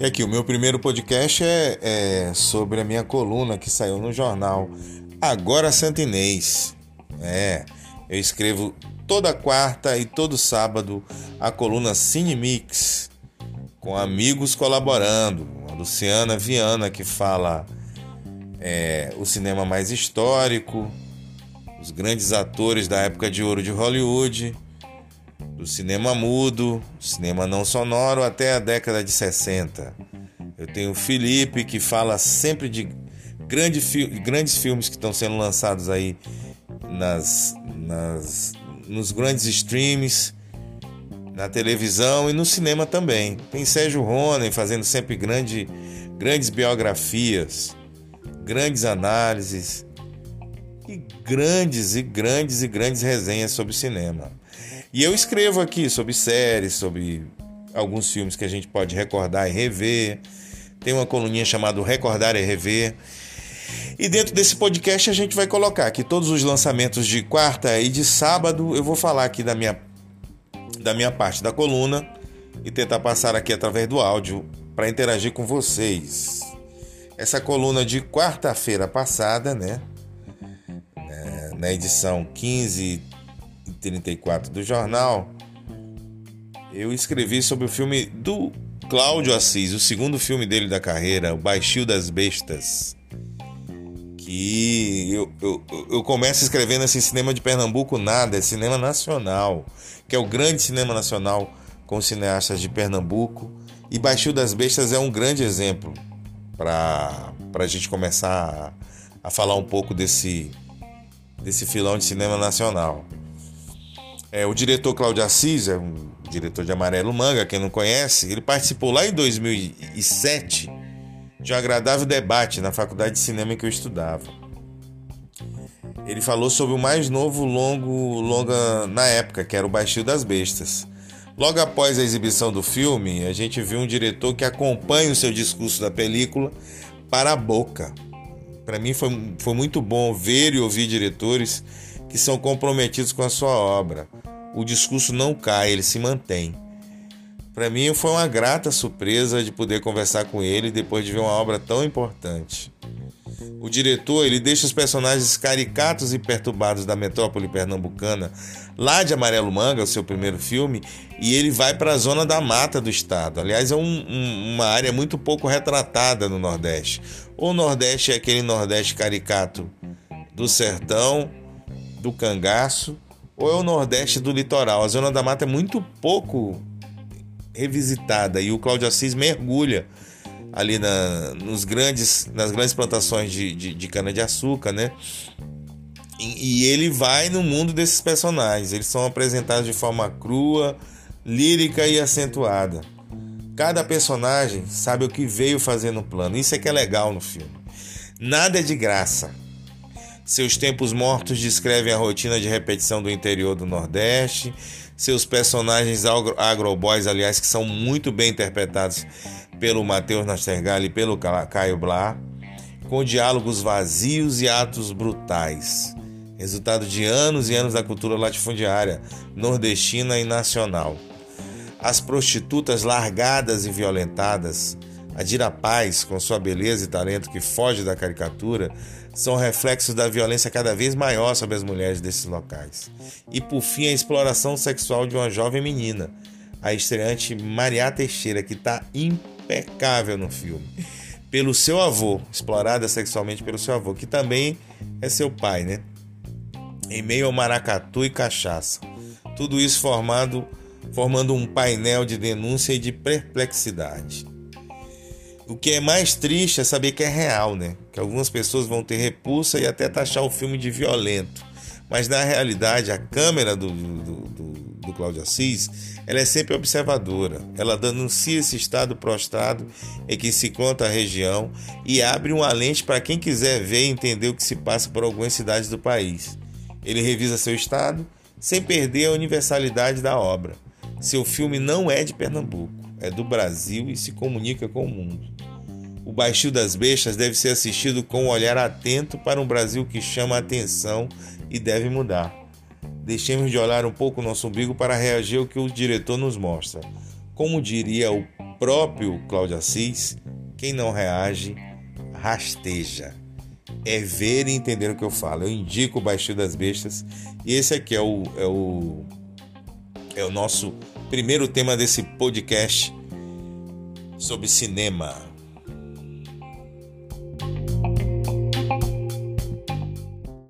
E aqui, o meu primeiro podcast é, é, sobre a minha coluna que saiu no jornal Agora Santa Inês. É, eu escrevo toda quarta e todo sábado a coluna Cine Mix, com amigos colaborando. A Luciana Viana, que fala é, o cinema mais histórico, os grandes atores da época de ouro de Hollywood do cinema mudo, cinema não sonoro até a década de 60. Eu tenho o Felipe que fala sempre de grande fi grandes filmes que estão sendo lançados aí nas, nas, nos grandes streams, na televisão e no cinema também. Tem Sérgio Ronen fazendo sempre grande, grandes biografias, grandes análises e grandes e grandes e grandes resenhas sobre cinema. E eu escrevo aqui sobre séries, sobre alguns filmes que a gente pode recordar e rever. Tem uma coluninha chamada Recordar e Rever. E dentro desse podcast a gente vai colocar aqui todos os lançamentos de quarta e de sábado. Eu vou falar aqui da minha, da minha parte da coluna e tentar passar aqui através do áudio para interagir com vocês. Essa coluna de quarta-feira passada, né? É, na edição 15 34 do jornal, eu escrevi sobre o filme do Cláudio Assis, o segundo filme dele da carreira, O Baixio das Bestas. Que eu, eu, eu começo escrevendo assim: cinema de Pernambuco, nada, é cinema nacional, que é o grande cinema nacional com cineastas de Pernambuco. E Baixio das Bestas é um grande exemplo para a gente começar a, a falar um pouco desse, desse filão de cinema nacional. É, o diretor Cláudio Assis, é um diretor de Amarelo Manga, quem não conhece, ele participou lá em 2007 de um agradável debate na faculdade de cinema que eu estudava. Ele falou sobre o mais novo longo longa na época, que era o Baixio das Bestas. Logo após a exibição do filme, a gente viu um diretor que acompanha o seu discurso da película para a boca. Para mim foi, foi muito bom ver e ouvir diretores que são comprometidos com a sua obra. O discurso não cai, ele se mantém. Para mim foi uma grata surpresa de poder conversar com ele depois de ver uma obra tão importante. O diretor ele deixa os personagens caricatos e perturbados da metrópole pernambucana lá de Amarelo Manga, o seu primeiro filme, e ele vai para a zona da mata do estado. Aliás, é um, um, uma área muito pouco retratada no Nordeste. O Nordeste é aquele Nordeste caricato do sertão, do cangaço ou é o nordeste do litoral. A zona da mata é muito pouco revisitada e o Cláudio Assis mergulha ali na, nos grandes, nas grandes plantações de, de, de cana-de-açúcar, né? E, e ele vai no mundo desses personagens. Eles são apresentados de forma crua, lírica e acentuada. Cada personagem sabe o que veio fazer no plano. Isso é que é legal no filme. Nada é de graça. Seus tempos mortos descrevem a rotina de repetição do interior do Nordeste. Seus personagens agroboys, aliás, que são muito bem interpretados pelo Matheus Nastergalli e pelo Caio Blá, com diálogos vazios e atos brutais. Resultado de anos e anos da cultura latifundiária, nordestina e nacional. As prostitutas largadas e violentadas, a Dira Paz, com sua beleza e talento que foge da caricatura, são reflexos da violência cada vez maior sobre as mulheres desses locais. E por fim, a exploração sexual de uma jovem menina, a estreante Maria Teixeira, que está impecável no filme. Pelo seu avô, explorada sexualmente pelo seu avô, que também é seu pai, né? Em meio ao maracatu e cachaça. Tudo isso formado, formando um painel de denúncia e de perplexidade. O que é mais triste é saber que é real, né? Que algumas pessoas vão ter repulsa e até taxar o filme de violento. Mas na realidade, a câmera do, do, do, do Cláudio Assis ela é sempre observadora. Ela denuncia esse estado prostrado em que se encontra a região e abre uma lente para quem quiser ver e entender o que se passa por algumas cidades do país. Ele revisa seu estado sem perder a universalidade da obra. Seu filme não é de Pernambuco, é do Brasil e se comunica com o mundo. O Baixio das Bestas deve ser assistido com um olhar atento para um Brasil que chama a atenção e deve mudar. Deixemos de olhar um pouco nosso umbigo para reagir ao que o diretor nos mostra. Como diria o próprio Cláudio Assis, quem não reage, rasteja. É ver e entender o que eu falo. Eu indico o Baixio das Bestas e esse aqui é o, é o, é o nosso primeiro tema desse podcast sobre cinema.